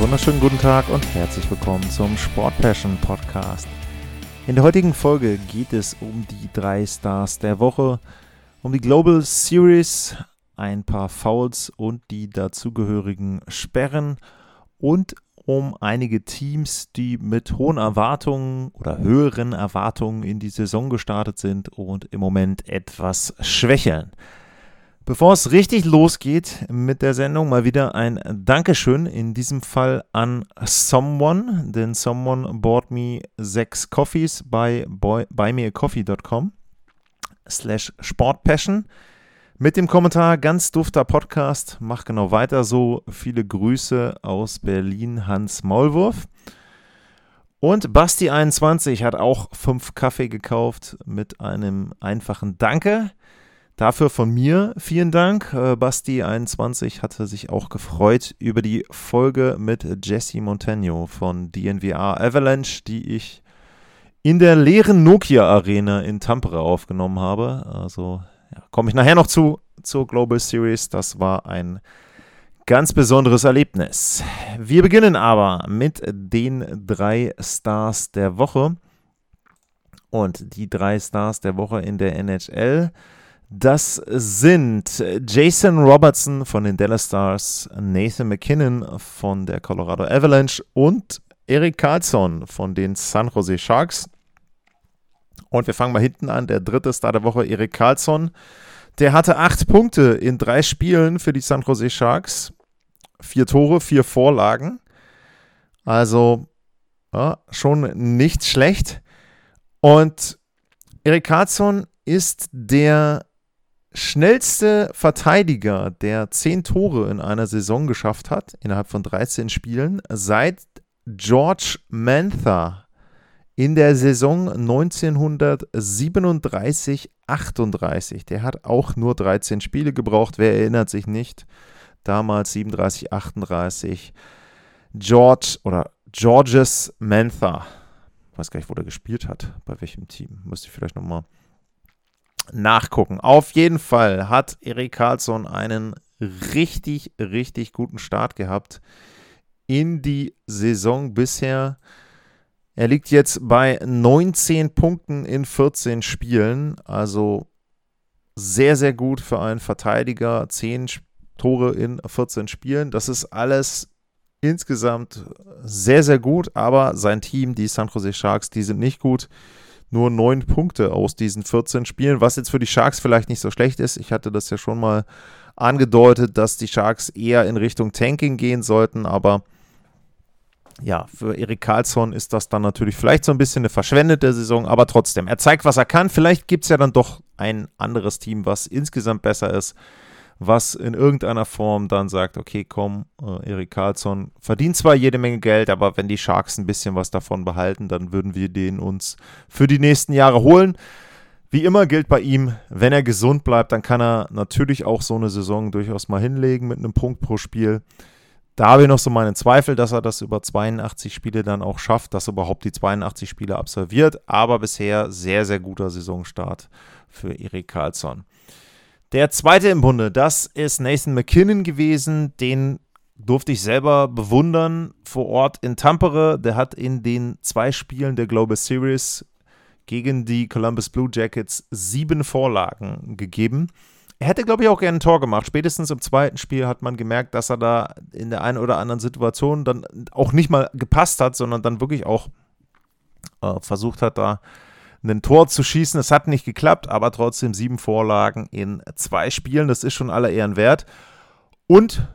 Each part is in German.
Wunderschönen guten Tag und herzlich willkommen zum Sport Passion Podcast. In der heutigen Folge geht es um die drei Stars der Woche, um die Global Series, ein paar Fouls und die dazugehörigen Sperren und um einige Teams, die mit hohen Erwartungen oder höheren Erwartungen in die Saison gestartet sind und im Moment etwas schwächeln. Bevor es richtig losgeht mit der Sendung, mal wieder ein Dankeschön, in diesem Fall an Someone, denn Someone bought me sechs Coffees bei buymeacoffee.com slash sportpassion mit dem Kommentar, ganz dufter Podcast, mach genau weiter so, viele Grüße aus Berlin, Hans Maulwurf. Und Basti21 hat auch fünf Kaffee gekauft mit einem einfachen Danke. Dafür von mir vielen Dank. Äh, Basti21 hatte sich auch gefreut über die Folge mit Jesse Montano von DNVR Avalanche, die ich in der leeren Nokia Arena in Tampere aufgenommen habe. Also ja, komme ich nachher noch zu zur Global Series. Das war ein ganz besonderes Erlebnis. Wir beginnen aber mit den drei Stars der Woche. Und die drei Stars der Woche in der NHL das sind Jason Robertson von den Dallas Stars, Nathan McKinnon von der Colorado Avalanche und Eric Carlson von den San Jose Sharks. Und wir fangen mal hinten an. Der dritte Star der Woche, Eric Carlson. Der hatte acht Punkte in drei Spielen für die San Jose Sharks. Vier Tore, vier Vorlagen. Also ja, schon nicht schlecht. Und Eric Carlson ist der schnellste Verteidiger, der 10 Tore in einer Saison geschafft hat, innerhalb von 13 Spielen, seit George Mantha in der Saison 1937-38. Der hat auch nur 13 Spiele gebraucht. Wer erinnert sich nicht? Damals 37-38. George oder Georges Mantha. Ich weiß gar nicht, wo der gespielt hat. Bei welchem Team? Müsste ich vielleicht nochmal nachgucken. Auf jeden Fall hat Erik Karlsson einen richtig, richtig guten Start gehabt in die Saison bisher. Er liegt jetzt bei 19 Punkten in 14 Spielen, also sehr, sehr gut für einen Verteidiger. 10 Tore in 14 Spielen. Das ist alles insgesamt sehr, sehr gut, aber sein Team, die San Jose Sharks, die sind nicht gut nur neun Punkte aus diesen 14 Spielen, was jetzt für die Sharks vielleicht nicht so schlecht ist. Ich hatte das ja schon mal angedeutet, dass die Sharks eher in Richtung Tanking gehen sollten, aber ja, für Erik Karlsson ist das dann natürlich vielleicht so ein bisschen eine verschwendete Saison, aber trotzdem, er zeigt, was er kann. Vielleicht gibt es ja dann doch ein anderes Team, was insgesamt besser ist was in irgendeiner Form dann sagt, okay, komm, äh, Erik Karlsson verdient zwar jede Menge Geld, aber wenn die Sharks ein bisschen was davon behalten, dann würden wir den uns für die nächsten Jahre holen. Wie immer gilt bei ihm, wenn er gesund bleibt, dann kann er natürlich auch so eine Saison durchaus mal hinlegen mit einem Punkt pro Spiel. Da habe ich noch so meine Zweifel, dass er das über 82 Spiele dann auch schafft, dass er überhaupt die 82 Spiele absolviert. Aber bisher sehr, sehr guter Saisonstart für Erik Karlsson. Der zweite im Bunde, das ist Nathan McKinnon gewesen. Den durfte ich selber bewundern vor Ort in Tampere. Der hat in den zwei Spielen der Global Series gegen die Columbus Blue Jackets sieben Vorlagen gegeben. er hätte, glaube ich, auch gerne ein Tor gemacht. Spätestens im zweiten Spiel hat man gemerkt, dass er da in der einen oder anderen Situation dann auch nicht mal gepasst hat, sondern dann wirklich auch äh, versucht hat, da ein Tor zu schießen. Es hat nicht geklappt, aber trotzdem sieben Vorlagen in zwei Spielen. Das ist schon aller Ehren wert. Und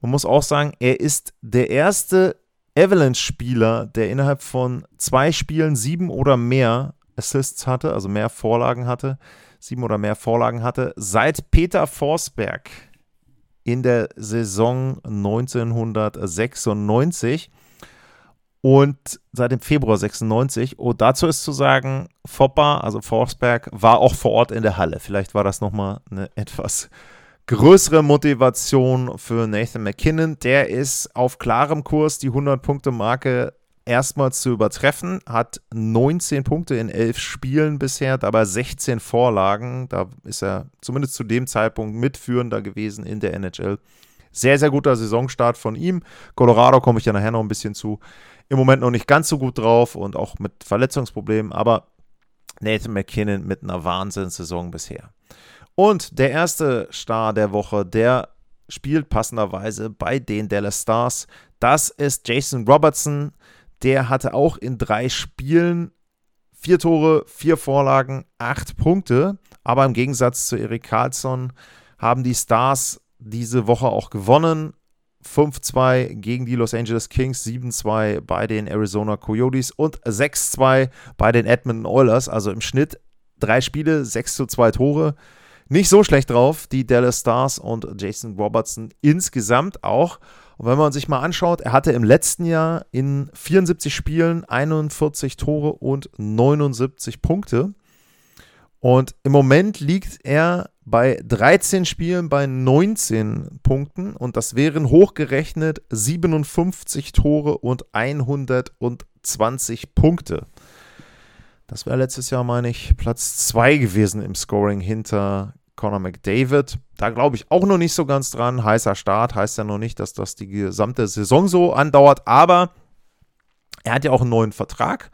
man muss auch sagen, er ist der erste Avalanche-Spieler, der innerhalb von zwei Spielen sieben oder mehr Assists hatte, also mehr Vorlagen hatte, sieben oder mehr Vorlagen hatte, seit Peter Forsberg in der Saison 1996 und seit dem Februar 96. Und dazu ist zu sagen, Foppa, also Forsberg, war auch vor Ort in der Halle. Vielleicht war das nochmal eine etwas größere Motivation für Nathan McKinnon. Der ist auf klarem Kurs, die 100-Punkte-Marke erstmals zu übertreffen, hat 19 Punkte in 11 Spielen bisher, dabei 16 Vorlagen. Da ist er zumindest zu dem Zeitpunkt mitführender gewesen in der NHL. Sehr, sehr guter Saisonstart von ihm. Colorado komme ich ja nachher noch ein bisschen zu. Im Moment noch nicht ganz so gut drauf und auch mit Verletzungsproblemen, aber Nathan McKinnon mit einer Wahnsinnssaison bisher. Und der erste Star der Woche, der spielt passenderweise bei den Dallas Stars. Das ist Jason Robertson. Der hatte auch in drei Spielen vier Tore, vier Vorlagen, acht Punkte. Aber im Gegensatz zu Erik Karlsson haben die Stars diese Woche auch gewonnen. 5-2 gegen die Los Angeles Kings, 7-2 bei den Arizona Coyotes und 6-2 bei den Edmonton Oilers. Also im Schnitt drei Spiele, 6 zu 2 Tore nicht so schlecht drauf, die Dallas Stars und Jason Robertson insgesamt auch. Und wenn man sich mal anschaut, er hatte im letzten Jahr in 74 Spielen 41 Tore und 79 Punkte. Und im Moment liegt er bei 13 Spielen bei 19 Punkten und das wären hochgerechnet 57 Tore und 120 Punkte. Das wäre letztes Jahr, meine ich, Platz 2 gewesen im Scoring hinter Conor McDavid. Da glaube ich auch noch nicht so ganz dran. Heißer Start heißt ja noch nicht, dass das die gesamte Saison so andauert, aber er hat ja auch einen neuen Vertrag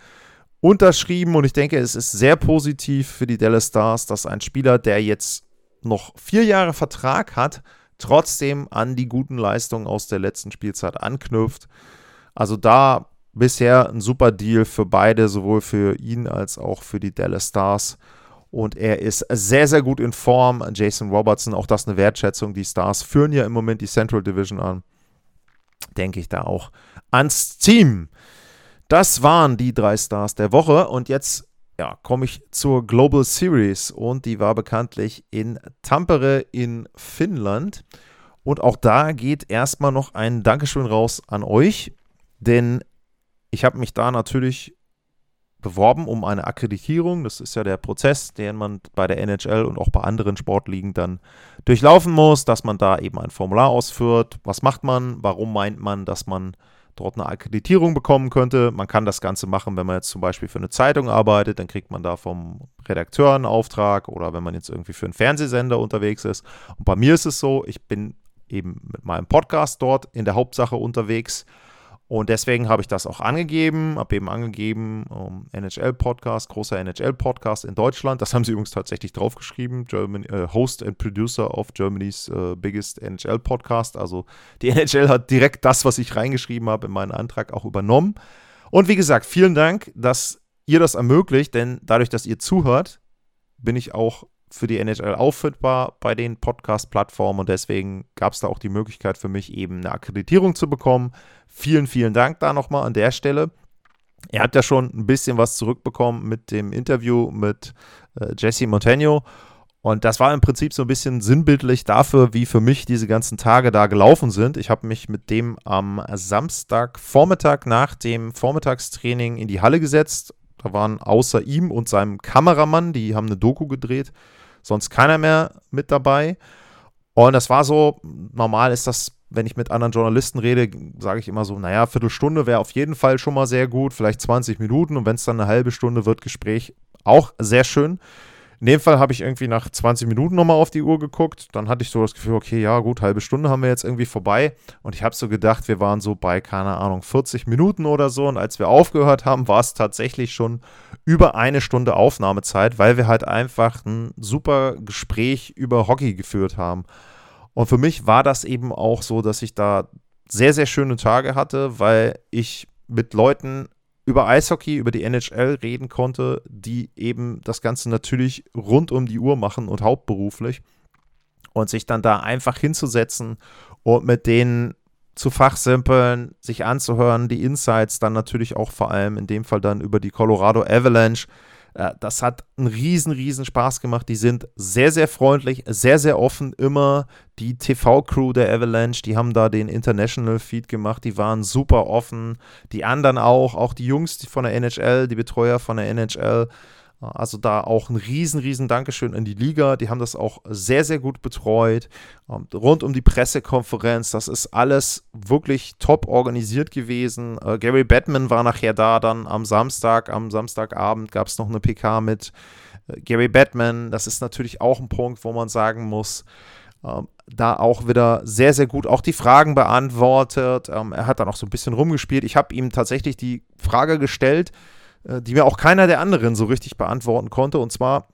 unterschrieben und ich denke, es ist sehr positiv für die Dallas Stars, dass ein Spieler, der jetzt noch vier Jahre Vertrag hat, trotzdem an die guten Leistungen aus der letzten Spielzeit anknüpft. Also da bisher ein super Deal für beide, sowohl für ihn als auch für die Dallas Stars. Und er ist sehr, sehr gut in Form. Jason Robertson, auch das eine Wertschätzung. Die Stars führen ja im Moment die Central Division an. Denke ich da auch ans Team. Das waren die drei Stars der Woche. Und jetzt ja, komme ich zur Global Series. Und die war bekanntlich in Tampere in Finnland. Und auch da geht erstmal noch ein Dankeschön raus an euch. Denn ich habe mich da natürlich beworben um eine Akkreditierung. Das ist ja der Prozess, den man bei der NHL und auch bei anderen Sportligen dann durchlaufen muss, dass man da eben ein Formular ausführt. Was macht man? Warum meint man, dass man dort eine Akkreditierung bekommen könnte? Man kann das Ganze machen, wenn man jetzt zum Beispiel für eine Zeitung arbeitet, dann kriegt man da vom Redakteur einen Auftrag oder wenn man jetzt irgendwie für einen Fernsehsender unterwegs ist. Und bei mir ist es so, ich bin eben mit meinem Podcast dort in der Hauptsache unterwegs und deswegen habe ich das auch angegeben, habe eben angegeben, um, NHL-Podcast, großer NHL-Podcast in Deutschland. Das haben sie übrigens tatsächlich draufgeschrieben. German, äh, Host and Producer of Germany's äh, biggest NHL-Podcast. Also die NHL hat direkt das, was ich reingeschrieben habe, in meinen Antrag auch übernommen. Und wie gesagt, vielen Dank, dass ihr das ermöglicht, denn dadurch, dass ihr zuhört, bin ich auch für die NHL auffindbar bei den Podcast-Plattformen und deswegen gab es da auch die Möglichkeit für mich eben eine Akkreditierung zu bekommen. Vielen, vielen Dank da nochmal an der Stelle. Er hat ja schon ein bisschen was zurückbekommen mit dem Interview mit äh, Jesse Montano. Und das war im Prinzip so ein bisschen sinnbildlich dafür, wie für mich diese ganzen Tage da gelaufen sind. Ich habe mich mit dem am Samstagvormittag nach dem Vormittagstraining in die Halle gesetzt. Da waren außer ihm und seinem Kameramann, die haben eine Doku gedreht, sonst keiner mehr mit dabei. Und das war so, normal ist das, wenn ich mit anderen Journalisten rede, sage ich immer so, naja, Viertelstunde wäre auf jeden Fall schon mal sehr gut, vielleicht 20 Minuten und wenn es dann eine halbe Stunde wird, Gespräch auch sehr schön. In dem Fall habe ich irgendwie nach 20 Minuten nochmal auf die Uhr geguckt. Dann hatte ich so das Gefühl, okay, ja gut, halbe Stunde haben wir jetzt irgendwie vorbei. Und ich habe so gedacht, wir waren so bei, keine Ahnung, 40 Minuten oder so. Und als wir aufgehört haben, war es tatsächlich schon über eine Stunde Aufnahmezeit, weil wir halt einfach ein super Gespräch über Hockey geführt haben. Und für mich war das eben auch so, dass ich da sehr, sehr schöne Tage hatte, weil ich mit Leuten über Eishockey, über die NHL reden konnte, die eben das Ganze natürlich rund um die Uhr machen und hauptberuflich. Und sich dann da einfach hinzusetzen und mit denen zu fachsimpeln, sich anzuhören, die Insights dann natürlich auch vor allem in dem Fall dann über die Colorado Avalanche das hat einen riesen, riesen Spaß gemacht. Die sind sehr, sehr freundlich, sehr, sehr offen immer. Die TV-Crew der Avalanche, die haben da den International Feed gemacht, die waren super offen. Die anderen auch, auch die Jungs von der NHL, die Betreuer von der NHL. Also da auch ein riesen, riesen Dankeschön an die Liga. Die haben das auch sehr, sehr gut betreut. Ähm, rund um die Pressekonferenz, das ist alles wirklich top organisiert gewesen. Äh, Gary Batman war nachher da, dann am Samstag, am Samstagabend gab es noch eine PK mit äh, Gary Batman. Das ist natürlich auch ein Punkt, wo man sagen muss, ähm, da auch wieder sehr, sehr gut auch die Fragen beantwortet. Ähm, er hat dann auch so ein bisschen rumgespielt. Ich habe ihm tatsächlich die Frage gestellt, die mir auch keiner der anderen so richtig beantworten konnte. Und zwar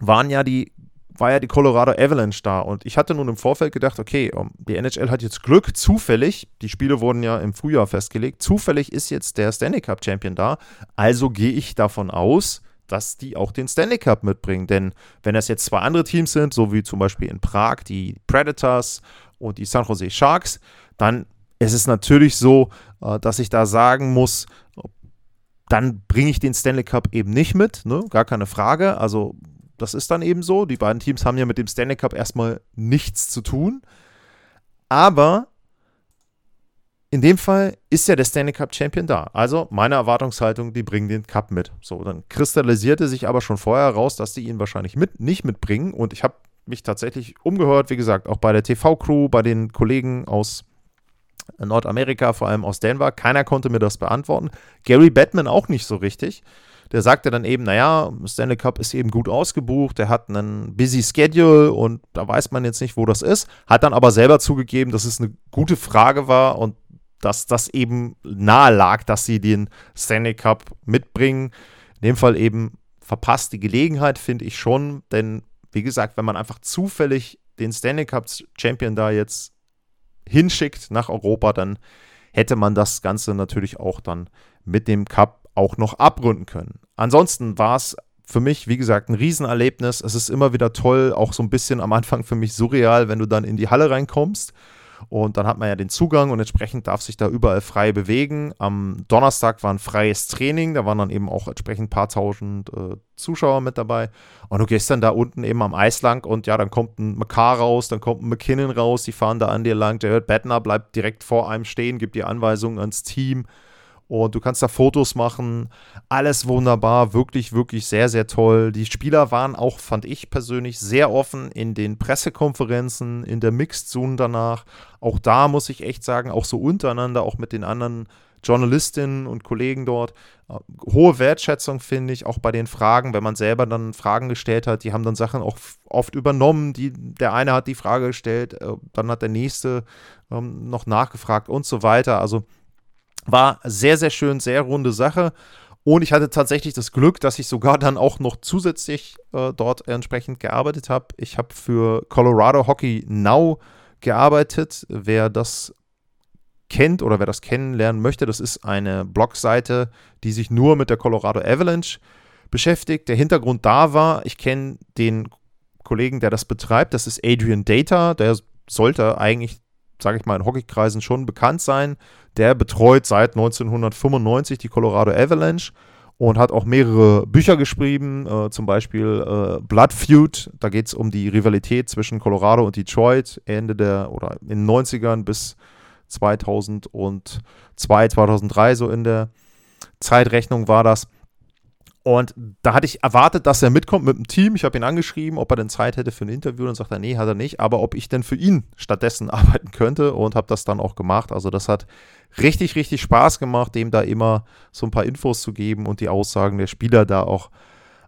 waren ja die, war ja die Colorado Avalanche da. Und ich hatte nun im Vorfeld gedacht, okay, die NHL hat jetzt Glück, zufällig, die Spiele wurden ja im Frühjahr festgelegt, zufällig ist jetzt der Stanley Cup Champion da. Also gehe ich davon aus, dass die auch den Stanley Cup mitbringen. Denn wenn das jetzt zwei andere Teams sind, so wie zum Beispiel in Prag die Predators und die San Jose Sharks, dann ist es natürlich so, äh, dass ich da sagen muss, dann bringe ich den Stanley Cup eben nicht mit, ne? gar keine Frage. Also das ist dann eben so. Die beiden Teams haben ja mit dem Stanley Cup erstmal nichts zu tun. Aber in dem Fall ist ja der Stanley Cup Champion da. Also meine Erwartungshaltung, die bringen den Cup mit. So, dann kristallisierte sich aber schon vorher heraus, dass die ihn wahrscheinlich mit, nicht mitbringen. Und ich habe mich tatsächlich umgehört, wie gesagt, auch bei der TV-Crew, bei den Kollegen aus Nordamerika, vor allem aus Denver. Keiner konnte mir das beantworten. Gary Batman auch nicht so richtig. Der sagte dann eben, naja, Stanley Cup ist eben gut ausgebucht, der hat einen busy Schedule und da weiß man jetzt nicht, wo das ist. Hat dann aber selber zugegeben, dass es eine gute Frage war und dass das eben nahe lag, dass sie den Stanley Cup mitbringen. In dem Fall eben verpasst die Gelegenheit, finde ich schon, denn wie gesagt, wenn man einfach zufällig den Stanley Cup Champion da jetzt hinschickt nach Europa, dann hätte man das Ganze natürlich auch dann mit dem Cup auch noch abrunden können. Ansonsten war es für mich, wie gesagt, ein Riesenerlebnis. Es ist immer wieder toll, auch so ein bisschen am Anfang für mich surreal, wenn du dann in die Halle reinkommst und dann hat man ja den Zugang und entsprechend darf sich da überall frei bewegen. Am Donnerstag war ein freies Training, da waren dann eben auch entsprechend ein paar tausend äh, Zuschauer mit dabei. Und du gehst dann da unten eben am Eis lang und ja, dann kommt ein McCarr raus, dann kommt ein McKinnon raus, die fahren da an dir lang. Jared Bettner bleibt direkt vor einem stehen, gibt die Anweisungen ans Team und du kannst da Fotos machen. Alles wunderbar, wirklich, wirklich sehr, sehr toll. Die Spieler waren auch, fand ich persönlich, sehr offen in den Pressekonferenzen, in der Mixed Zone danach. Auch da muss ich echt sagen, auch so untereinander, auch mit den anderen Journalistinnen und Kollegen dort. Äh, hohe Wertschätzung finde ich, auch bei den Fragen, wenn man selber dann Fragen gestellt hat, die haben dann Sachen auch oft übernommen. Die, der eine hat die Frage gestellt, äh, dann hat der nächste ähm, noch nachgefragt und so weiter. Also war sehr, sehr schön, sehr runde Sache. Und ich hatte tatsächlich das Glück, dass ich sogar dann auch noch zusätzlich äh, dort entsprechend gearbeitet habe. Ich habe für Colorado Hockey Now gearbeitet. Wer das kennt oder wer das kennenlernen möchte, das ist eine Blogseite, die sich nur mit der Colorado Avalanche beschäftigt. Der Hintergrund da war, ich kenne den Kollegen, der das betreibt, das ist Adrian Data, der sollte eigentlich, sage ich mal, in Hockeykreisen schon bekannt sein. Der betreut seit 1995 die Colorado Avalanche und hat auch mehrere Bücher geschrieben, äh, zum Beispiel äh, Blood Feud. Da geht es um die Rivalität zwischen Colorado und Detroit Ende der oder in den 90ern bis 2002, 2003 so in der Zeitrechnung war das. Und da hatte ich erwartet, dass er mitkommt mit dem Team. Ich habe ihn angeschrieben, ob er denn Zeit hätte für ein Interview. Dann sagt er, nee, hat er nicht. Aber ob ich denn für ihn stattdessen arbeiten könnte und habe das dann auch gemacht. Also das hat richtig, richtig Spaß gemacht, dem da immer so ein paar Infos zu geben und die Aussagen der Spieler da auch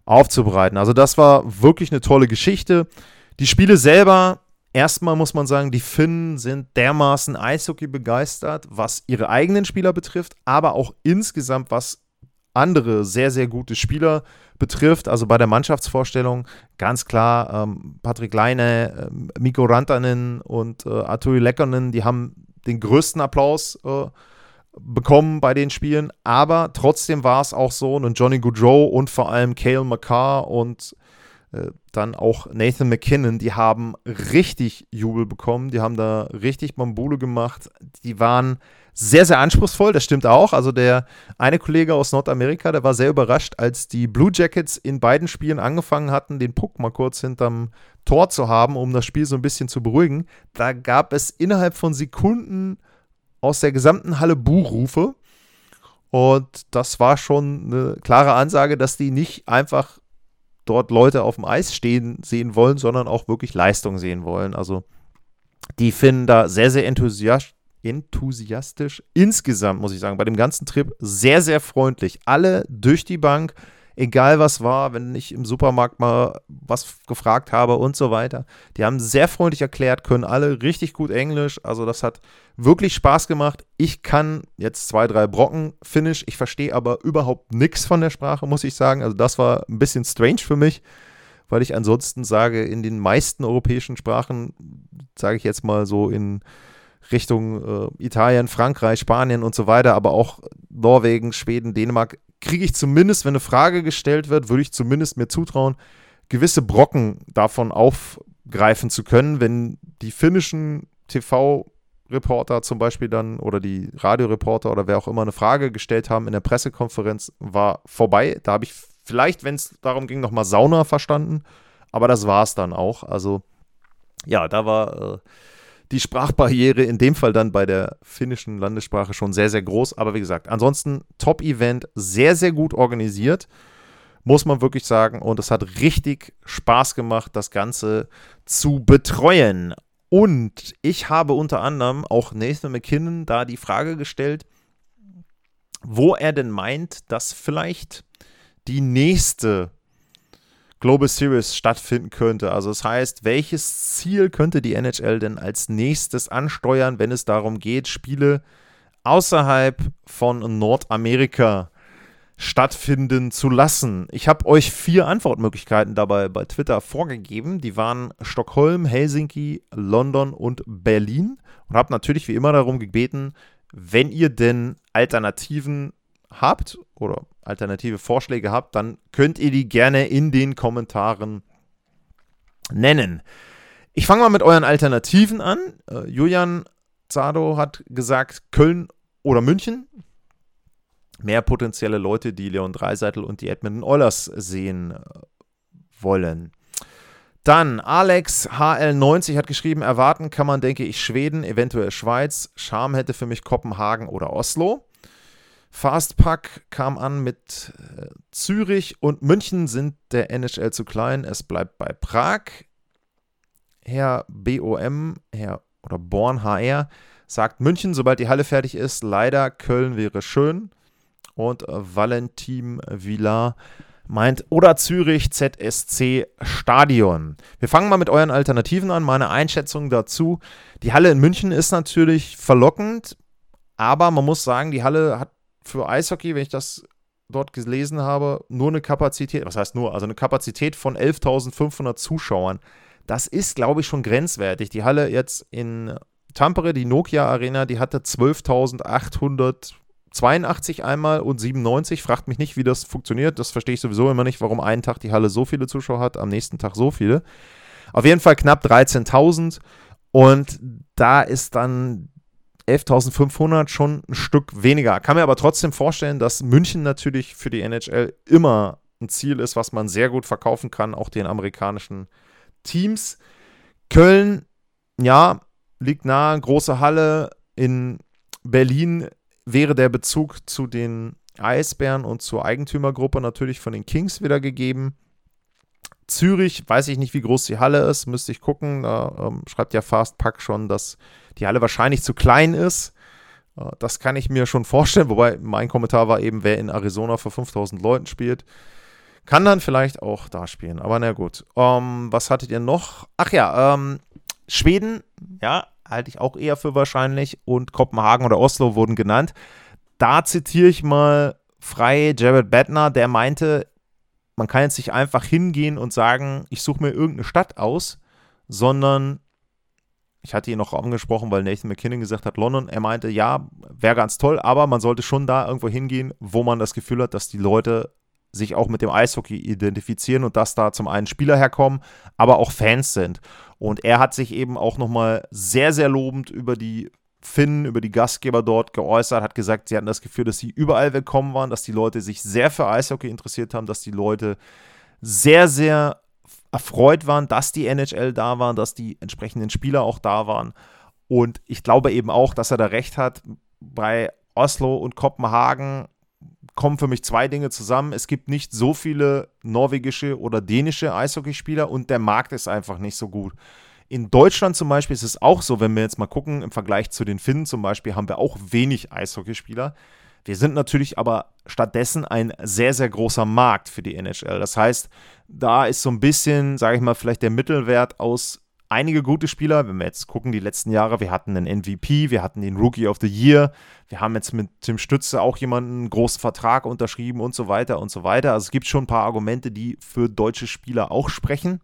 aufzubereiten. Also das war wirklich eine tolle Geschichte. Die Spiele selber, erstmal muss man sagen, die Finnen sind dermaßen Eishockey begeistert, was ihre eigenen Spieler betrifft, aber auch insgesamt, was andere sehr, sehr gute Spieler betrifft. Also bei der Mannschaftsvorstellung ganz klar ähm, Patrick Leine, äh, Mikko Rantanen und äh, Arturi Leckernen, die haben den größten Applaus äh, bekommen bei den Spielen. Aber trotzdem war es auch so, und Johnny Goudreau und vor allem Cale McCarr und äh, dann auch Nathan McKinnon, die haben richtig Jubel bekommen, die haben da richtig Bambule gemacht, die waren sehr, sehr anspruchsvoll, das stimmt auch. Also der eine Kollege aus Nordamerika, der war sehr überrascht, als die Blue Jackets in beiden Spielen angefangen hatten, den Puck mal kurz hinterm Tor zu haben, um das Spiel so ein bisschen zu beruhigen. Da gab es innerhalb von Sekunden aus der gesamten Halle Buhrufe. Und das war schon eine klare Ansage, dass die nicht einfach dort Leute auf dem Eis stehen sehen wollen, sondern auch wirklich Leistung sehen wollen. Also die finden da sehr, sehr enthusiastisch enthusiastisch. Insgesamt muss ich sagen, bei dem ganzen Trip sehr, sehr freundlich. Alle durch die Bank, egal was war, wenn ich im Supermarkt mal was gefragt habe und so weiter. Die haben sehr freundlich erklärt, können alle richtig gut Englisch. Also das hat wirklich Spaß gemacht. Ich kann jetzt zwei, drei Brocken Finnisch. Ich verstehe aber überhaupt nichts von der Sprache, muss ich sagen. Also das war ein bisschen strange für mich weil ich ansonsten sage, in den meisten europäischen Sprachen, sage ich jetzt mal so in Richtung äh, Italien, Frankreich, Spanien und so weiter, aber auch Norwegen, Schweden, Dänemark, kriege ich zumindest, wenn eine Frage gestellt wird, würde ich zumindest mir zutrauen, gewisse Brocken davon aufgreifen zu können, wenn die finnischen TV-Reporter zum Beispiel dann oder die Radioreporter oder wer auch immer eine Frage gestellt haben in der Pressekonferenz, war vorbei. Da habe ich vielleicht, wenn es darum ging, nochmal Sauna verstanden, aber das war es dann auch. Also ja, da war äh, die Sprachbarriere in dem Fall dann bei der finnischen Landessprache schon sehr, sehr groß. Aber wie gesagt, ansonsten Top-Event, sehr, sehr gut organisiert, muss man wirklich sagen. Und es hat richtig Spaß gemacht, das Ganze zu betreuen. Und ich habe unter anderem auch Nathan McKinnon da die Frage gestellt, wo er denn meint, dass vielleicht die nächste Global Series stattfinden könnte. Also das heißt, welches Ziel könnte die NHL denn als nächstes ansteuern, wenn es darum geht, Spiele außerhalb von Nordamerika stattfinden zu lassen? Ich habe euch vier Antwortmöglichkeiten dabei bei Twitter vorgegeben. Die waren Stockholm, Helsinki, London und Berlin und habe natürlich wie immer darum gebeten, wenn ihr denn Alternativen habt oder alternative Vorschläge habt, dann könnt ihr die gerne in den Kommentaren nennen. Ich fange mal mit euren Alternativen an. Äh, Julian Zado hat gesagt Köln oder München. Mehr potenzielle Leute, die Leon Dreiseitel und die Edmonton Oilers sehen äh, wollen. Dann Alex HL90 hat geschrieben, erwarten kann man, denke ich, Schweden, eventuell Schweiz. Scham hätte für mich Kopenhagen oder Oslo. Fastpack kam an mit äh, Zürich und München sind der NHL zu klein. Es bleibt bei Prag. Herr BOM, Herr oder Born HR sagt München, sobald die Halle fertig ist. Leider Köln wäre schön. Und Valentin Villar meint oder Zürich ZSC Stadion. Wir fangen mal mit euren Alternativen an. Meine Einschätzung dazu. Die Halle in München ist natürlich verlockend, aber man muss sagen, die Halle hat für Eishockey, wenn ich das dort gelesen habe, nur eine Kapazität, was heißt nur, also eine Kapazität von 11.500 Zuschauern. Das ist, glaube ich, schon grenzwertig. Die Halle jetzt in Tampere, die Nokia Arena, die hatte 12.882 einmal und 97. Fragt mich nicht, wie das funktioniert. Das verstehe ich sowieso immer nicht, warum einen Tag die Halle so viele Zuschauer hat, am nächsten Tag so viele. Auf jeden Fall knapp 13.000. Und da ist dann 11.500 schon ein Stück weniger. Kann mir aber trotzdem vorstellen, dass München natürlich für die NHL immer ein Ziel ist, was man sehr gut verkaufen kann, auch den amerikanischen Teams. Köln, ja, liegt nahe, große Halle. In Berlin wäre der Bezug zu den Eisbären und zur Eigentümergruppe natürlich von den Kings wieder gegeben. Zürich, weiß ich nicht, wie groß die Halle ist, müsste ich gucken. Da ähm, schreibt ja Fastpack schon, dass die Halle wahrscheinlich zu klein ist. Äh, das kann ich mir schon vorstellen, wobei mein Kommentar war eben, wer in Arizona vor 5000 Leuten spielt. Kann dann vielleicht auch da spielen, aber na gut. Ähm, was hattet ihr noch? Ach ja, ähm, Schweden, ja, halte ich auch eher für wahrscheinlich und Kopenhagen oder Oslo wurden genannt. Da zitiere ich mal frei Jared Bettner, der meinte, man kann jetzt nicht einfach hingehen und sagen, ich suche mir irgendeine Stadt aus, sondern ich hatte ihn noch angesprochen, weil Nathan McKinnon gesagt hat, London. Er meinte, ja, wäre ganz toll, aber man sollte schon da irgendwo hingehen, wo man das Gefühl hat, dass die Leute sich auch mit dem Eishockey identifizieren und dass da zum einen Spieler herkommen, aber auch Fans sind. Und er hat sich eben auch nochmal sehr, sehr lobend über die Finnen, über die Gastgeber dort geäußert, hat gesagt, sie hatten das Gefühl, dass sie überall willkommen waren, dass die Leute sich sehr für Eishockey interessiert haben, dass die Leute sehr, sehr erfreut waren, dass die NHL da waren, dass die entsprechenden Spieler auch da waren. Und ich glaube eben auch, dass er da recht hat. Bei Oslo und Kopenhagen kommen für mich zwei Dinge zusammen. Es gibt nicht so viele norwegische oder dänische Eishockeyspieler und der Markt ist einfach nicht so gut. In Deutschland zum Beispiel ist es auch so, wenn wir jetzt mal gucken, im Vergleich zu den Finnen zum Beispiel, haben wir auch wenig Eishockeyspieler. Wir sind natürlich aber stattdessen ein sehr, sehr großer Markt für die NHL. Das heißt, da ist so ein bisschen, sage ich mal, vielleicht der Mittelwert aus einige gute Spieler. Wenn wir jetzt gucken, die letzten Jahre, wir hatten einen MVP, wir hatten den Rookie of the Year, wir haben jetzt mit Tim Stütze auch jemanden einen großen Vertrag unterschrieben und so weiter und so weiter. Also es gibt schon ein paar Argumente, die für deutsche Spieler auch sprechen.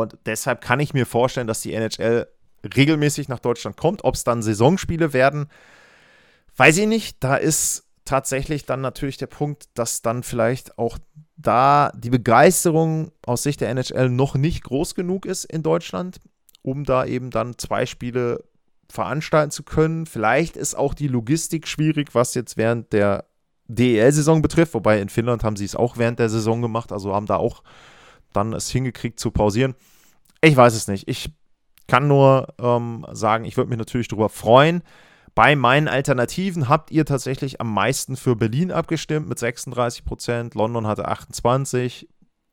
Und deshalb kann ich mir vorstellen, dass die NHL regelmäßig nach Deutschland kommt. Ob es dann Saisonspiele werden, weiß ich nicht. Da ist tatsächlich dann natürlich der Punkt, dass dann vielleicht auch da die Begeisterung aus Sicht der NHL noch nicht groß genug ist in Deutschland, um da eben dann zwei Spiele veranstalten zu können. Vielleicht ist auch die Logistik schwierig, was jetzt während der DEL-Saison betrifft, wobei in Finnland haben sie es auch während der Saison gemacht, also haben da auch dann es hingekriegt zu pausieren. Ich weiß es nicht. Ich kann nur ähm, sagen, ich würde mich natürlich darüber freuen, bei meinen Alternativen habt ihr tatsächlich am meisten für Berlin abgestimmt mit 36 Prozent, London hatte 28,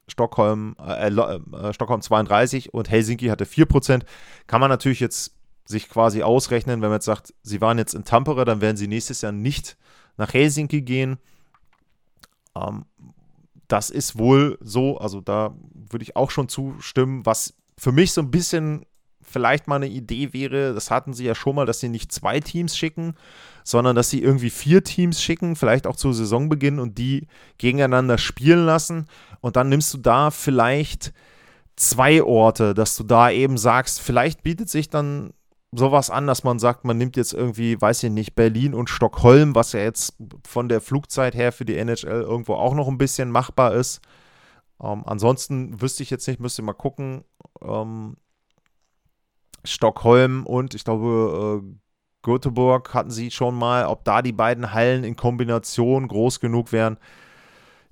Stockholm, äh, äh, Stockholm 32 und Helsinki hatte 4 Prozent. Kann man natürlich jetzt sich quasi ausrechnen, wenn man jetzt sagt, sie waren jetzt in Tampere, dann werden sie nächstes Jahr nicht nach Helsinki gehen. Ähm, das ist wohl so, also da würde ich auch schon zustimmen, was für mich so ein bisschen vielleicht mal eine Idee wäre, das hatten sie ja schon mal, dass sie nicht zwei Teams schicken, sondern dass sie irgendwie vier Teams schicken, vielleicht auch zu Saisonbeginn und die gegeneinander spielen lassen. Und dann nimmst du da vielleicht zwei Orte, dass du da eben sagst, vielleicht bietet sich dann sowas an, dass man sagt, man nimmt jetzt irgendwie, weiß ich nicht, Berlin und Stockholm, was ja jetzt von der Flugzeit her für die NHL irgendwo auch noch ein bisschen machbar ist. Ähm, ansonsten wüsste ich jetzt nicht, müsste mal gucken. Ähm, Stockholm und ich glaube äh, Göteborg hatten sie schon mal, ob da die beiden Hallen in Kombination groß genug wären.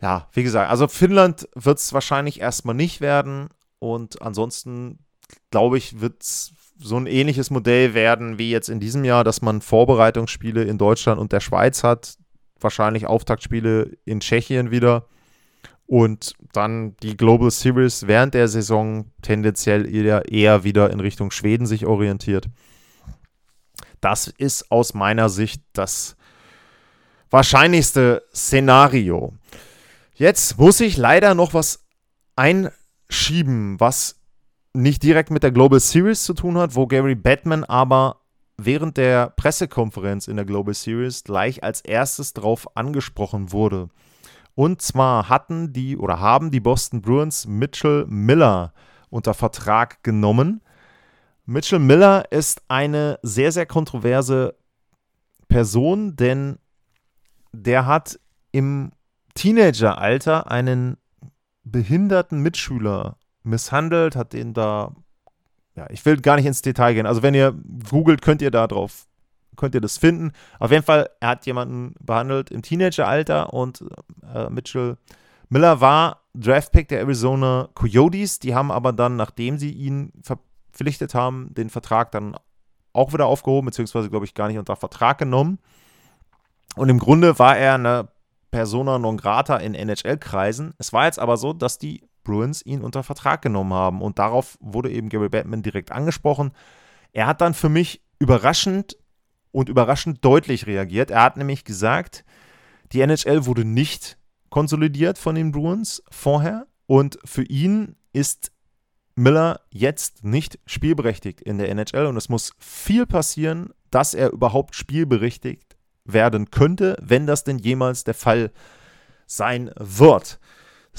Ja, wie gesagt, also Finnland wird es wahrscheinlich erstmal nicht werden und ansonsten glaube ich, wird es so ein ähnliches Modell werden wie jetzt in diesem Jahr, dass man Vorbereitungsspiele in Deutschland und der Schweiz hat, wahrscheinlich Auftaktspiele in Tschechien wieder und dann die Global Series während der Saison tendenziell eher, wieder in Richtung Schweden sich orientiert. Das ist aus meiner Sicht das wahrscheinlichste Szenario. Jetzt muss ich leider noch was einschieben, was nicht direkt mit der Global Series zu tun hat, wo Gary Batman aber während der Pressekonferenz in der Global Series gleich als erstes darauf angesprochen wurde. Und zwar hatten die oder haben die Boston Bruins Mitchell Miller unter Vertrag genommen. Mitchell Miller ist eine sehr, sehr kontroverse Person, denn der hat im Teenageralter einen behinderten Mitschüler misshandelt, hat den da, ja, ich will gar nicht ins Detail gehen. Also wenn ihr googelt, könnt ihr da drauf könnt ihr das finden. Auf jeden Fall, er hat jemanden behandelt im Teenageralter und äh, Mitchell Miller war Draftpick der Arizona Coyotes. Die haben aber dann, nachdem sie ihn verpflichtet haben, den Vertrag dann auch wieder aufgehoben, beziehungsweise, glaube ich, gar nicht unter Vertrag genommen. Und im Grunde war er eine Persona non grata in NHL-Kreisen. Es war jetzt aber so, dass die Bruins ihn unter Vertrag genommen haben. Und darauf wurde eben Gary Batman direkt angesprochen. Er hat dann für mich überraschend und überraschend deutlich reagiert. Er hat nämlich gesagt, die NHL wurde nicht konsolidiert von den Bruins vorher und für ihn ist Miller jetzt nicht spielberechtigt in der NHL und es muss viel passieren, dass er überhaupt spielberechtigt werden könnte, wenn das denn jemals der Fall sein wird.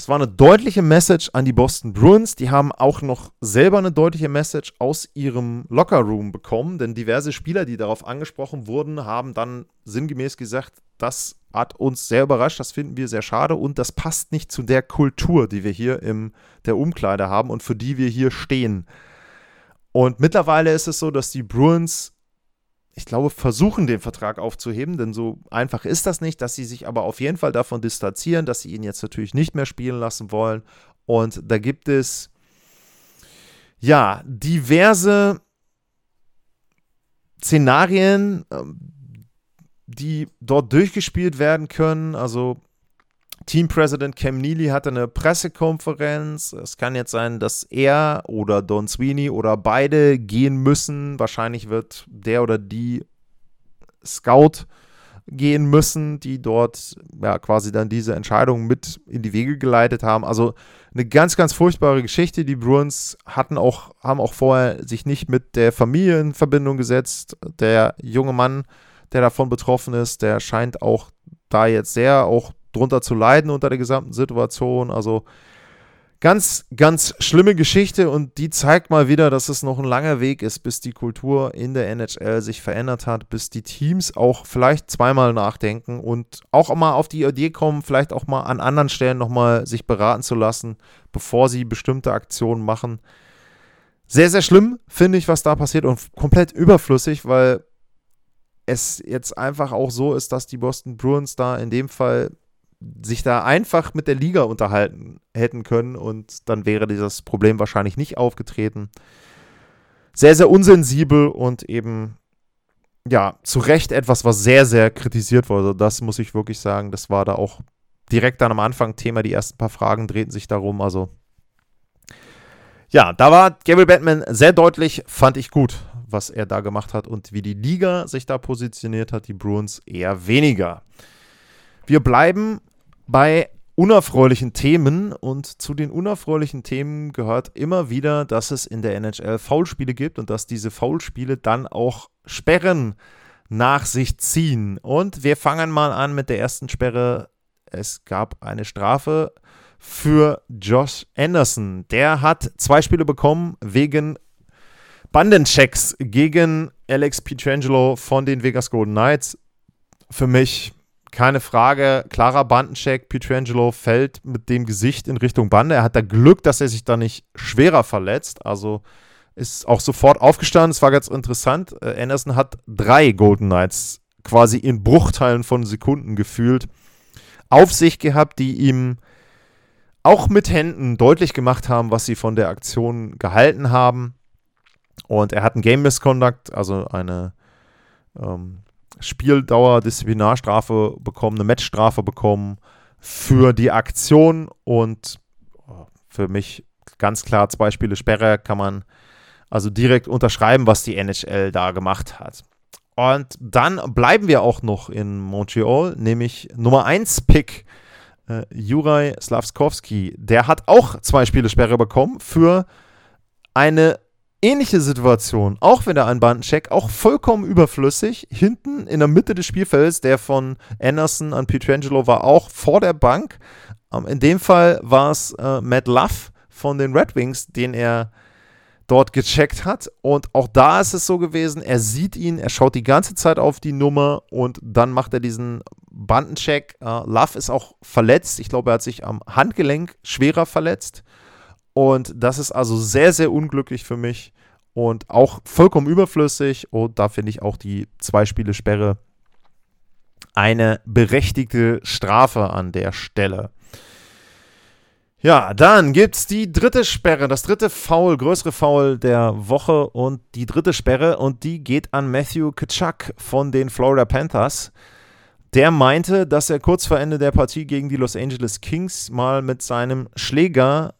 Es war eine deutliche Message an die Boston Bruins. Die haben auch noch selber eine deutliche Message aus ihrem Lockerroom bekommen, denn diverse Spieler, die darauf angesprochen wurden, haben dann sinngemäß gesagt, das hat uns sehr überrascht, das finden wir sehr schade und das passt nicht zu der Kultur, die wir hier in der Umkleide haben und für die wir hier stehen. Und mittlerweile ist es so, dass die Bruins ich glaube, versuchen, den Vertrag aufzuheben, denn so einfach ist das nicht, dass sie sich aber auf jeden Fall davon distanzieren, dass sie ihn jetzt natürlich nicht mehr spielen lassen wollen. Und da gibt es ja diverse Szenarien, ähm, die dort durchgespielt werden können. Also Teampräsident Cam Neely hatte eine Pressekonferenz. Es kann jetzt sein, dass er oder Don Sweeney oder beide gehen müssen. Wahrscheinlich wird der oder die Scout gehen müssen, die dort ja quasi dann diese Entscheidung mit in die Wege geleitet haben. Also eine ganz, ganz furchtbare Geschichte. Die Bruins hatten auch, haben auch vorher sich nicht mit der Familie in Verbindung gesetzt. Der junge Mann, der davon betroffen ist, der scheint auch da jetzt sehr auch drunter zu leiden unter der gesamten Situation. Also ganz, ganz schlimme Geschichte und die zeigt mal wieder, dass es noch ein langer Weg ist, bis die Kultur in der NHL sich verändert hat, bis die Teams auch vielleicht zweimal nachdenken und auch mal auf die Idee kommen, vielleicht auch mal an anderen Stellen nochmal sich beraten zu lassen, bevor sie bestimmte Aktionen machen. Sehr, sehr schlimm, finde ich, was da passiert und komplett überflüssig, weil es jetzt einfach auch so ist, dass die Boston Bruins da in dem Fall sich da einfach mit der Liga unterhalten hätten können und dann wäre dieses Problem wahrscheinlich nicht aufgetreten. Sehr, sehr unsensibel und eben, ja, zu Recht etwas, was sehr, sehr kritisiert wurde. Das muss ich wirklich sagen. Das war da auch direkt dann am Anfang Thema. Die ersten paar Fragen drehten sich darum. Also, ja, da war Gabriel Batman sehr deutlich, fand ich gut, was er da gemacht hat und wie die Liga sich da positioniert hat. Die Bruins eher weniger. Wir bleiben bei unerfreulichen Themen und zu den unerfreulichen Themen gehört immer wieder, dass es in der NHL Foulspiele gibt und dass diese Foulspiele dann auch Sperren nach sich ziehen. Und wir fangen mal an mit der ersten Sperre. Es gab eine Strafe für Josh Anderson. Der hat zwei Spiele bekommen wegen Bandenchecks gegen Alex Pietrangelo von den Vegas Golden Knights. Für mich keine Frage, klarer Bandencheck. Pietrangelo fällt mit dem Gesicht in Richtung Bande. Er hat da Glück, dass er sich da nicht schwerer verletzt. Also ist auch sofort aufgestanden. Es war ganz interessant. Äh, Anderson hat drei Golden Knights quasi in Bruchteilen von Sekunden gefühlt auf sich gehabt, die ihm auch mit Händen deutlich gemacht haben, was sie von der Aktion gehalten haben. Und er hat einen Game Misconduct, also eine ähm, Spieldauer, Disziplinarstrafe bekommen, eine Matchstrafe bekommen für die Aktion und oh, für mich ganz klar zwei Spiele Sperre kann man also direkt unterschreiben, was die NHL da gemacht hat. Und dann bleiben wir auch noch in Montreal, nämlich Nummer 1 Pick äh, Juraj Slavskowski. Der hat auch zwei Spiele Sperre bekommen für eine ähnliche Situation, auch wenn er einen Bandencheck, auch vollkommen überflüssig. Hinten in der Mitte des Spielfelds, der von Anderson an Pietrangelo war auch vor der Bank. Ähm, in dem Fall war es äh, Matt Luff von den Red Wings, den er dort gecheckt hat. Und auch da ist es so gewesen, er sieht ihn, er schaut die ganze Zeit auf die Nummer und dann macht er diesen Bandencheck. Äh, Love ist auch verletzt. Ich glaube, er hat sich am Handgelenk schwerer verletzt. Und das ist also sehr, sehr unglücklich für mich und auch vollkommen überflüssig. Und da finde ich auch die zwei Spiele Sperre eine berechtigte Strafe an der Stelle. Ja, dann gibt es die dritte Sperre, das dritte Foul, größere Foul der Woche und die dritte Sperre und die geht an Matthew Kachuk von den Florida Panthers. Der meinte, dass er kurz vor Ende der Partie gegen die Los Angeles Kings mal mit seinem Schläger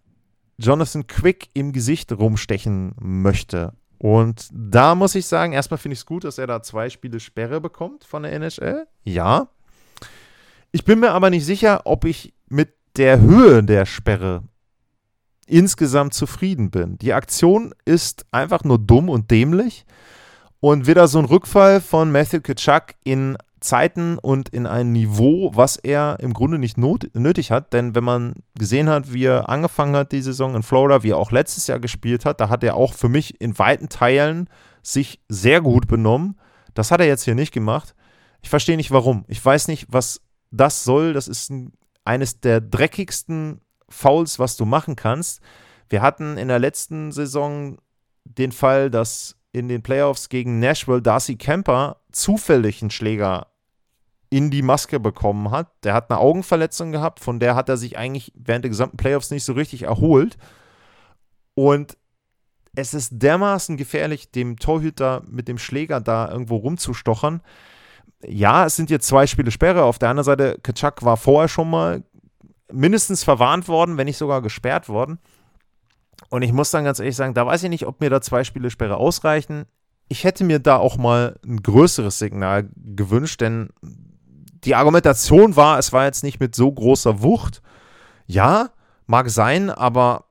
Jonathan Quick im Gesicht rumstechen möchte. Und da muss ich sagen, erstmal finde ich es gut, dass er da zwei Spiele Sperre bekommt von der NHL. Ja. Ich bin mir aber nicht sicher, ob ich mit der Höhe der Sperre insgesamt zufrieden bin. Die Aktion ist einfach nur dumm und dämlich und wieder so ein Rückfall von Matthew Kitschak in Zeiten und in ein Niveau, was er im Grunde nicht not nötig hat. Denn wenn man gesehen hat, wie er angefangen hat, die Saison in Florida, wie er auch letztes Jahr gespielt hat, da hat er auch für mich in weiten Teilen sich sehr gut benommen. Das hat er jetzt hier nicht gemacht. Ich verstehe nicht warum. Ich weiß nicht, was das soll. Das ist ein, eines der dreckigsten Fouls, was du machen kannst. Wir hatten in der letzten Saison den Fall, dass in den Playoffs gegen Nashville Darcy Kemper zufällig einen Schläger in die Maske bekommen hat. Der hat eine Augenverletzung gehabt, von der hat er sich eigentlich während der gesamten Playoffs nicht so richtig erholt. Und es ist dermaßen gefährlich, dem Torhüter mit dem Schläger da irgendwo rumzustochern. Ja, es sind jetzt zwei Spiele Sperre. Auf der anderen Seite, Kaczak war vorher schon mal mindestens verwarnt worden, wenn nicht sogar gesperrt worden. Und ich muss dann ganz ehrlich sagen, da weiß ich nicht, ob mir da zwei Spiele Sperre ausreichen. Ich hätte mir da auch mal ein größeres Signal gewünscht, denn die Argumentation war, es war jetzt nicht mit so großer Wucht. Ja, mag sein, aber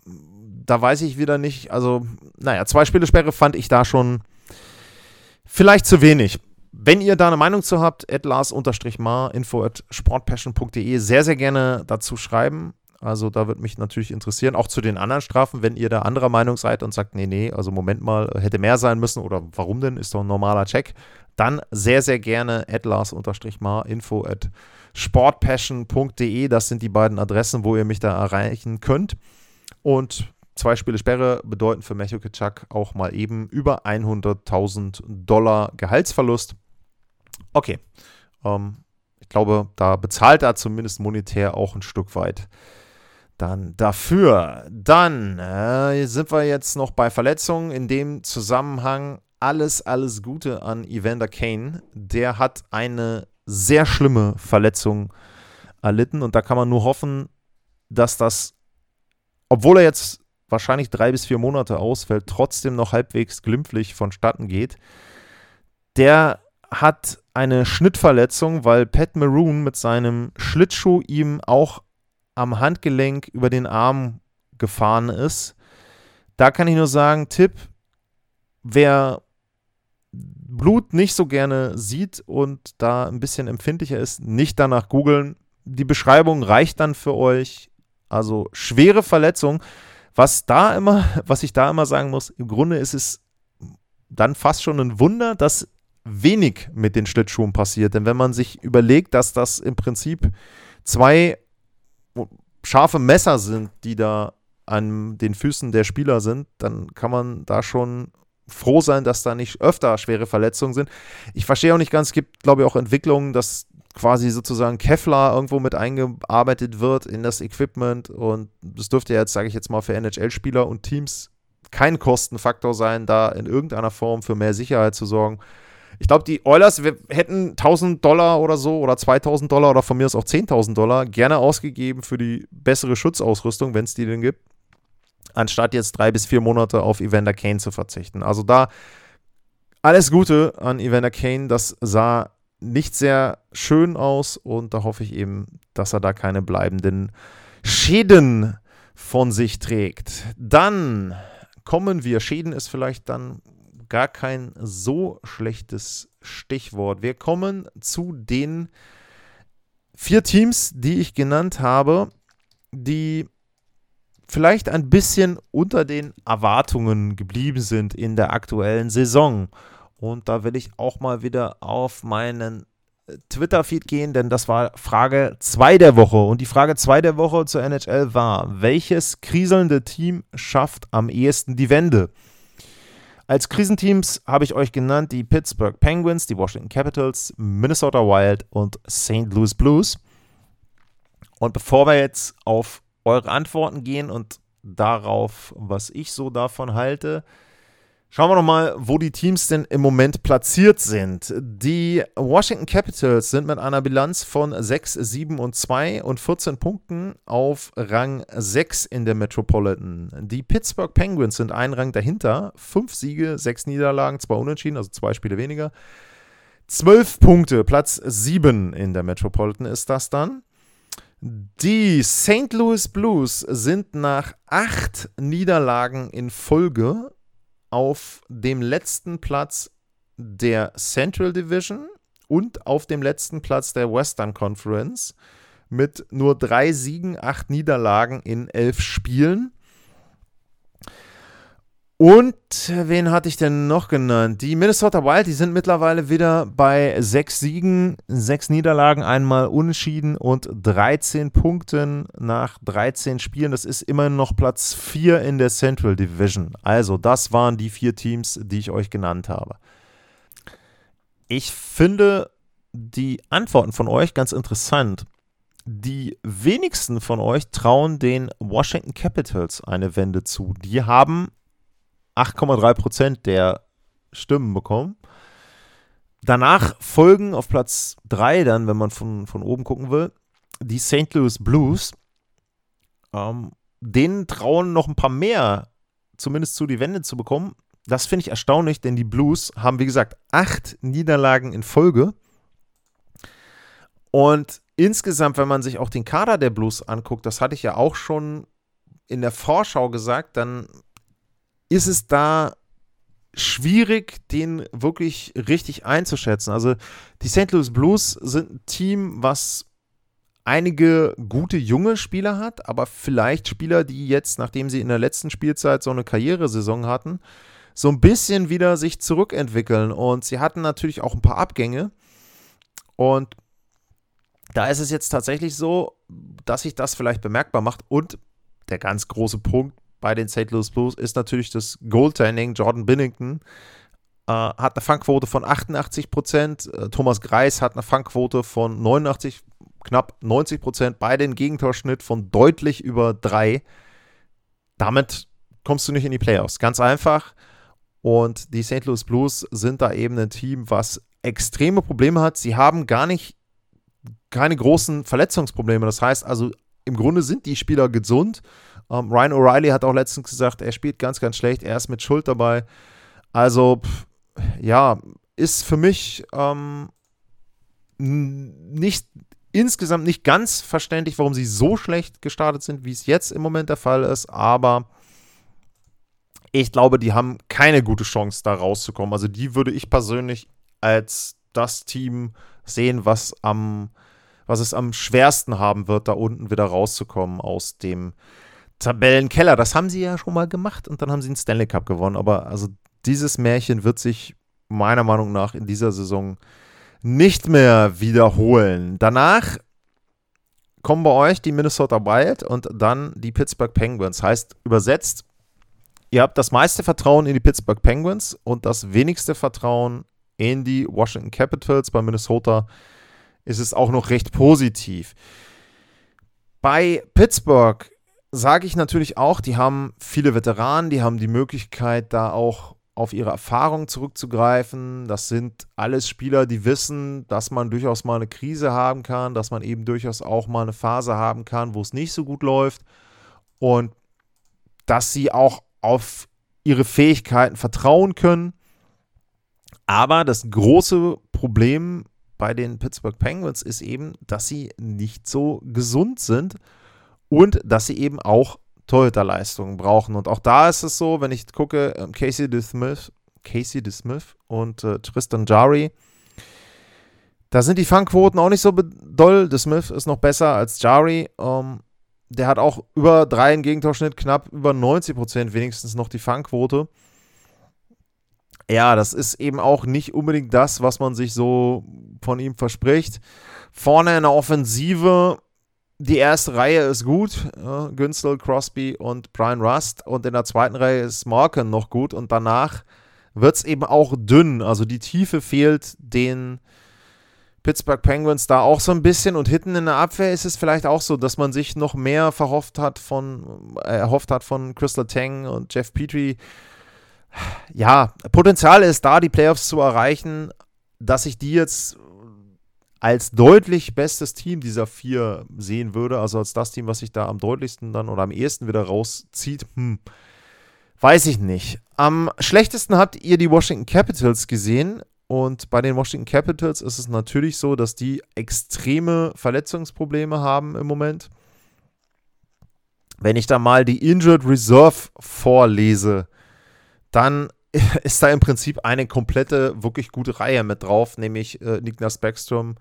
da weiß ich wieder nicht. Also, naja, zwei Spiele Sperre fand ich da schon vielleicht zu wenig. Wenn ihr da eine Meinung zu habt, lars-mar, info at sportpassion.de, sehr, sehr gerne dazu schreiben. Also da würde mich natürlich interessieren, auch zu den anderen Strafen, wenn ihr da anderer Meinung seid und sagt, nee, nee, also Moment mal, hätte mehr sein müssen oder warum denn, ist doch ein normaler Check, dann sehr, sehr gerne atlas-mar, info at sportpassion.de, das sind die beiden Adressen, wo ihr mich da erreichen könnt. Und zwei Spiele Sperre bedeuten für Matthew Kitschak auch mal eben über 100.000 Dollar Gehaltsverlust. Okay, ähm, ich glaube, da bezahlt er zumindest monetär auch ein Stück weit dann dafür. Dann äh, sind wir jetzt noch bei Verletzungen. In dem Zusammenhang alles, alles Gute an Evander Kane. Der hat eine sehr schlimme Verletzung erlitten und da kann man nur hoffen, dass das, obwohl er jetzt wahrscheinlich drei bis vier Monate ausfällt, trotzdem noch halbwegs glimpflich vonstatten geht. Der hat eine Schnittverletzung, weil Pat Maroon mit seinem Schlittschuh ihm auch am Handgelenk über den Arm gefahren ist. Da kann ich nur sagen, Tipp, wer Blut nicht so gerne sieht und da ein bisschen empfindlicher ist, nicht danach googeln. Die Beschreibung reicht dann für euch. Also schwere Verletzung. Was da immer, was ich da immer sagen muss, im Grunde ist es dann fast schon ein Wunder, dass wenig mit den Schlittschuhen passiert. Denn wenn man sich überlegt, dass das im Prinzip zwei scharfe Messer sind, die da an den Füßen der Spieler sind, dann kann man da schon froh sein, dass da nicht öfter schwere Verletzungen sind. Ich verstehe auch nicht ganz, es gibt, glaube ich, auch Entwicklungen, dass quasi sozusagen Kevlar irgendwo mit eingearbeitet wird in das Equipment und das dürfte jetzt, sage ich jetzt mal, für NHL-Spieler und Teams kein Kostenfaktor sein, da in irgendeiner Form für mehr Sicherheit zu sorgen. Ich glaube, die Oilers hätten 1000 Dollar oder so oder 2000 Dollar oder von mir aus auch 10.000 Dollar gerne ausgegeben für die bessere Schutzausrüstung, wenn es die denn gibt, anstatt jetzt drei bis vier Monate auf Evander Kane zu verzichten. Also da alles Gute an Evander Kane. Das sah nicht sehr schön aus und da hoffe ich eben, dass er da keine bleibenden Schäden von sich trägt. Dann kommen wir, Schäden ist vielleicht dann gar kein so schlechtes Stichwort. Wir kommen zu den vier Teams, die ich genannt habe, die vielleicht ein bisschen unter den Erwartungen geblieben sind in der aktuellen Saison. Und da will ich auch mal wieder auf meinen äh, Twitter-Feed gehen, denn das war Frage 2 der Woche. Und die Frage 2 der Woche zur NHL war, welches kriselnde Team schafft am ehesten die Wende? Als Krisenteams habe ich euch genannt die Pittsburgh Penguins, die Washington Capitals, Minnesota Wild und St. Louis Blues. Und bevor wir jetzt auf eure Antworten gehen und darauf, was ich so davon halte, Schauen wir nochmal, wo die Teams denn im Moment platziert sind. Die Washington Capitals sind mit einer Bilanz von 6, 7 und 2 und 14 Punkten auf Rang 6 in der Metropolitan. Die Pittsburgh Penguins sind einen Rang dahinter. 5 Siege, 6 Niederlagen, 2 Unentschieden, also 2 Spiele weniger. 12 Punkte, Platz 7 in der Metropolitan ist das dann. Die St. Louis Blues sind nach acht Niederlagen in Folge auf dem letzten Platz der Central Division und auf dem letzten Platz der Western Conference mit nur drei Siegen, acht Niederlagen in elf Spielen. Und wen hatte ich denn noch genannt? Die Minnesota Wild, die sind mittlerweile wieder bei sechs Siegen, sechs Niederlagen, einmal unentschieden und 13 Punkten nach 13 Spielen. Das ist immer noch Platz 4 in der Central Division. Also, das waren die vier Teams, die ich euch genannt habe. Ich finde die Antworten von euch ganz interessant. Die wenigsten von euch trauen den Washington Capitals eine Wende zu. Die haben 8,3 Prozent der Stimmen bekommen. Danach folgen auf Platz 3 dann, wenn man von, von oben gucken will, die St. Louis Blues. Ähm, denen trauen noch ein paar mehr, zumindest zu die Wende zu bekommen. Das finde ich erstaunlich, denn die Blues haben, wie gesagt, acht Niederlagen in Folge. Und insgesamt, wenn man sich auch den Kader der Blues anguckt, das hatte ich ja auch schon in der Vorschau gesagt, dann ist es da schwierig, den wirklich richtig einzuschätzen. Also die St. Louis Blues sind ein Team, was einige gute junge Spieler hat, aber vielleicht Spieler, die jetzt, nachdem sie in der letzten Spielzeit so eine Karrieresaison hatten, so ein bisschen wieder sich zurückentwickeln. Und sie hatten natürlich auch ein paar Abgänge. Und da ist es jetzt tatsächlich so, dass sich das vielleicht bemerkbar macht. Und der ganz große Punkt bei den St. Louis Blues ist natürlich das Goaltending. Jordan Binnington äh, hat eine Fangquote von 88 Prozent. Äh, Thomas Greis hat eine Fangquote von 89, knapp 90 Prozent. Beide einen Gegentorschnitt von deutlich über drei. Damit kommst du nicht in die Playoffs. Ganz einfach. Und die St. Louis Blues sind da eben ein Team, was extreme Probleme hat. Sie haben gar nicht keine großen Verletzungsprobleme. Das heißt also, im Grunde sind die Spieler gesund um, ähm, Ryan O'Reilly hat auch letztens gesagt, er spielt ganz, ganz schlecht. Er ist mit Schuld dabei. Also, pff, ja, ist für mich ähm, nicht insgesamt nicht ganz verständlich, warum sie so schlecht gestartet sind, wie es jetzt im Moment der Fall ist. Aber ich glaube, die haben keine gute Chance, da rauszukommen. Also, die würde ich persönlich als das Team sehen, was am was es am schwersten haben wird, da unten wieder rauszukommen aus dem Tabellenkeller. Das haben sie ja schon mal gemacht und dann haben sie den Stanley Cup gewonnen. Aber also dieses Märchen wird sich meiner Meinung nach in dieser Saison nicht mehr wiederholen. Danach kommen bei euch die Minnesota Wild und dann die Pittsburgh Penguins. Heißt übersetzt, ihr habt das meiste Vertrauen in die Pittsburgh Penguins und das wenigste Vertrauen in die Washington Capitals. Bei Minnesota ist es auch noch recht positiv. Bei Pittsburgh sage ich natürlich auch, die haben viele Veteranen, die haben die Möglichkeit, da auch auf ihre Erfahrung zurückzugreifen. Das sind alles Spieler, die wissen, dass man durchaus mal eine Krise haben kann, dass man eben durchaus auch mal eine Phase haben kann, wo es nicht so gut läuft und dass sie auch auf ihre Fähigkeiten vertrauen können. Aber das große Problem bei den Pittsburgh Penguins ist eben, dass sie nicht so gesund sind und dass sie eben auch Torhüterleistungen brauchen. Und auch da ist es so, wenn ich gucke, ähm, Casey DeSmith, Casey DeSmith und äh, Tristan Jari, da sind die Fangquoten auch nicht so doll. DeSmith ist noch besser als Jari. Ähm, der hat auch über drei im Gegentorschnitt, knapp über 90 Prozent wenigstens noch die Fangquote. Ja, das ist eben auch nicht unbedingt das, was man sich so von ihm verspricht. Vorne in der Offensive die erste Reihe ist gut, äh, Günzel, Crosby und Brian Rust. Und in der zweiten Reihe ist Marken noch gut. Und danach wird es eben auch dünn. Also die Tiefe fehlt den Pittsburgh Penguins da auch so ein bisschen. Und hinten in der Abwehr ist es vielleicht auch so, dass man sich noch mehr verhofft hat von, äh, erhofft hat von Crystal Tang und Jeff Petrie. Ja, Potenzial ist da, die Playoffs zu erreichen. Dass ich die jetzt als deutlich bestes Team dieser vier sehen würde, also als das Team, was sich da am deutlichsten dann oder am ehesten wieder rauszieht, hm, weiß ich nicht. Am schlechtesten habt ihr die Washington Capitals gesehen Und bei den Washington Capitals ist es natürlich so, dass die extreme Verletzungsprobleme haben im Moment. Wenn ich da mal die Injured Reserve vorlese, dann ist da im Prinzip eine komplette, wirklich gute Reihe mit drauf, nämlich äh, Niklas Backstrom,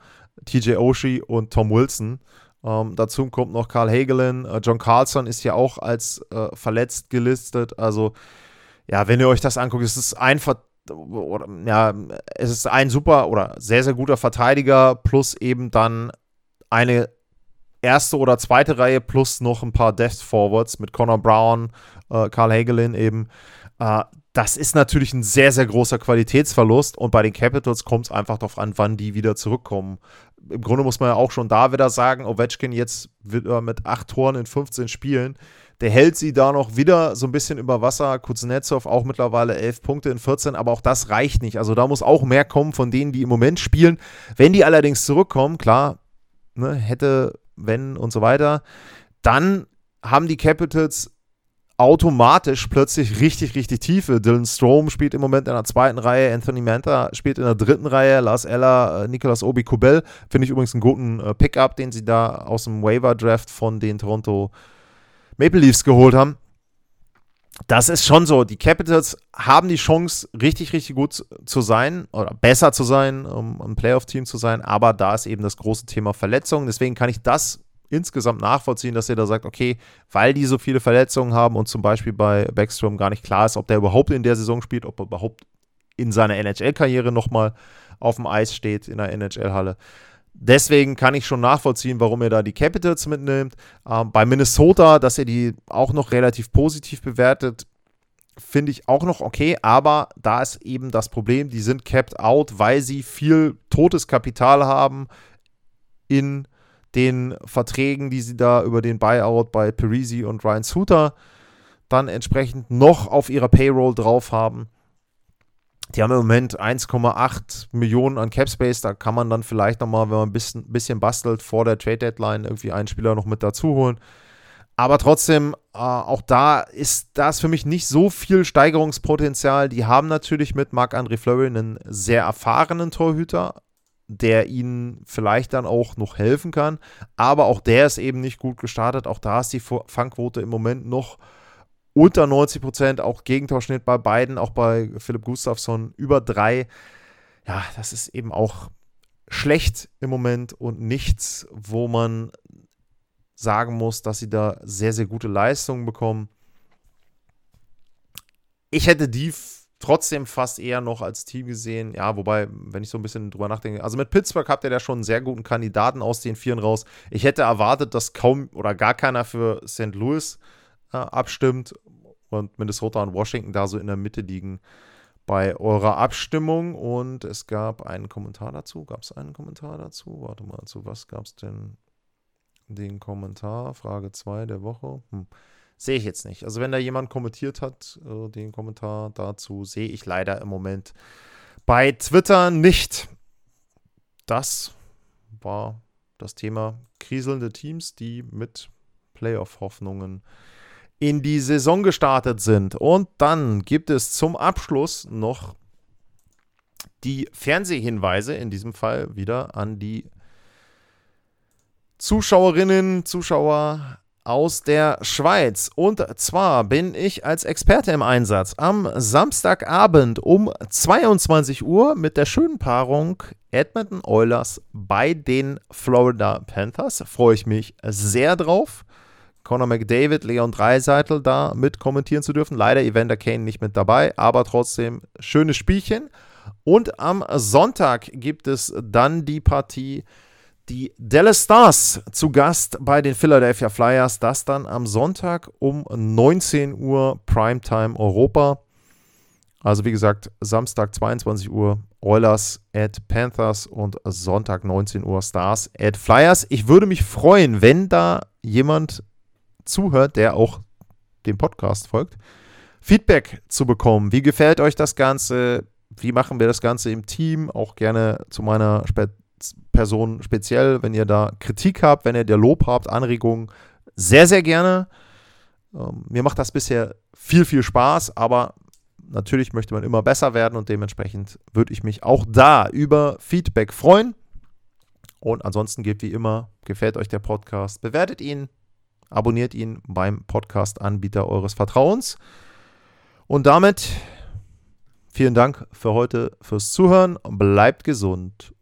TJ Oshie und Tom Wilson. Ähm, dazu kommt noch Carl Hagelin. Äh, John Carlson ist ja auch als äh, verletzt gelistet. Also, ja, wenn ihr euch das anguckt, es ist einfach, oder, ja, es ist ein super oder sehr, sehr guter Verteidiger plus eben dann eine erste oder zweite Reihe plus noch ein paar Death Forwards mit Connor Brown, äh, Carl Hagelin eben. Äh, das ist natürlich ein sehr, sehr großer Qualitätsverlust und bei den Capitals kommt es einfach darauf an, wann die wieder zurückkommen. Im Grunde muss man ja auch schon da wieder sagen, Ovechkin jetzt wieder mit acht Toren in 15 Spielen, der hält sie da noch wieder so ein bisschen über Wasser. Kuznetsov auch mittlerweile elf Punkte in 14, aber auch das reicht nicht. Also da muss auch mehr kommen von denen, die im Moment spielen. Wenn die allerdings zurückkommen, klar, ne, hätte, wenn und so weiter, dann haben die Capitals automatisch plötzlich richtig, richtig Tiefe. Dylan Strom spielt im Moment in der zweiten Reihe, Anthony Manta spielt in der dritten Reihe, Lars Eller, äh, Nicolas Obi Kubel. Finde ich übrigens einen guten äh, Pickup, den sie da aus dem Waiver-Draft von den Toronto Maple Leafs geholt haben. Das ist schon so. Die Capitals haben die Chance, richtig, richtig gut zu sein oder besser zu sein, um ein Playoff-Team zu sein. Aber da ist eben das große Thema Verletzungen. Deswegen kann ich das insgesamt nachvollziehen, dass ihr da sagt, okay, weil die so viele Verletzungen haben und zum Beispiel bei Backstrom gar nicht klar ist, ob der überhaupt in der Saison spielt, ob er überhaupt in seiner NHL-Karriere nochmal auf dem Eis steht in der NHL-Halle. Deswegen kann ich schon nachvollziehen, warum ihr da die Capitals mitnimmt. Ähm, bei Minnesota, dass ihr die auch noch relativ positiv bewertet, finde ich auch noch okay, aber da ist eben das Problem, die sind capped out, weil sie viel totes Kapital haben in den Verträgen, die sie da über den Buyout bei Parisi und Ryan Suter dann entsprechend noch auf ihrer Payroll drauf haben. Die haben im Moment 1,8 Millionen an Capspace. Da kann man dann vielleicht nochmal, wenn man ein bisschen, bisschen bastelt, vor der Trade Deadline irgendwie einen Spieler noch mit dazu holen. Aber trotzdem, äh, auch da ist das für mich nicht so viel Steigerungspotenzial. Die haben natürlich mit Marc-André Fleury einen sehr erfahrenen Torhüter, der ihnen vielleicht dann auch noch helfen kann. Aber auch der ist eben nicht gut gestartet. Auch da ist die Fangquote im Moment noch unter 90 Prozent. Auch Gegentorschnitt bei beiden, auch bei Philipp Gustafsson über drei. Ja, das ist eben auch schlecht im Moment und nichts, wo man sagen muss, dass sie da sehr, sehr gute Leistungen bekommen. Ich hätte die trotzdem fast eher noch als Team gesehen. Ja, wobei, wenn ich so ein bisschen drüber nachdenke, also mit Pittsburgh habt ihr da schon einen sehr guten Kandidaten aus den Vieren raus. Ich hätte erwartet, dass kaum oder gar keiner für St. Louis äh, abstimmt und Minnesota und Washington da so in der Mitte liegen bei eurer Abstimmung. Und es gab einen Kommentar dazu. Gab es einen Kommentar dazu? Warte mal, zu was gab es denn den Kommentar? Frage 2 der Woche. Hm. Sehe ich jetzt nicht. Also wenn da jemand kommentiert hat, äh, den Kommentar dazu, sehe ich leider im Moment bei Twitter nicht. Das war das Thema kriselnde Teams, die mit Playoff-Hoffnungen in die Saison gestartet sind. Und dann gibt es zum Abschluss noch die Fernsehhinweise, in diesem Fall wieder an die Zuschauerinnen, Zuschauer aus der Schweiz. Und zwar bin ich als Experte im Einsatz am Samstagabend um 22 Uhr mit der schönen Paarung Edmonton Oilers bei den Florida Panthers. Freue ich mich sehr drauf. Conor McDavid, Leon Dreiseitel da mit kommentieren zu dürfen. Leider Evander Kane nicht mit dabei, aber trotzdem schönes Spielchen. Und am Sonntag gibt es dann die Partie die Dallas Stars zu Gast bei den Philadelphia Flyers. Das dann am Sonntag um 19 Uhr Primetime Europa. Also wie gesagt, Samstag 22 Uhr Oilers at Panthers und Sonntag 19 Uhr Stars at Flyers. Ich würde mich freuen, wenn da jemand zuhört, der auch dem Podcast folgt, Feedback zu bekommen. Wie gefällt euch das Ganze? Wie machen wir das Ganze im Team? Auch gerne zu meiner Spe Person speziell, wenn ihr da Kritik habt, wenn ihr der Lob habt, Anregungen, sehr, sehr gerne. Ähm, mir macht das bisher viel, viel Spaß, aber natürlich möchte man immer besser werden und dementsprechend würde ich mich auch da über Feedback freuen. Und ansonsten gilt wie immer, gefällt euch der Podcast, bewertet ihn, abonniert ihn beim Podcast-Anbieter eures Vertrauens. Und damit vielen Dank für heute fürs Zuhören. Bleibt gesund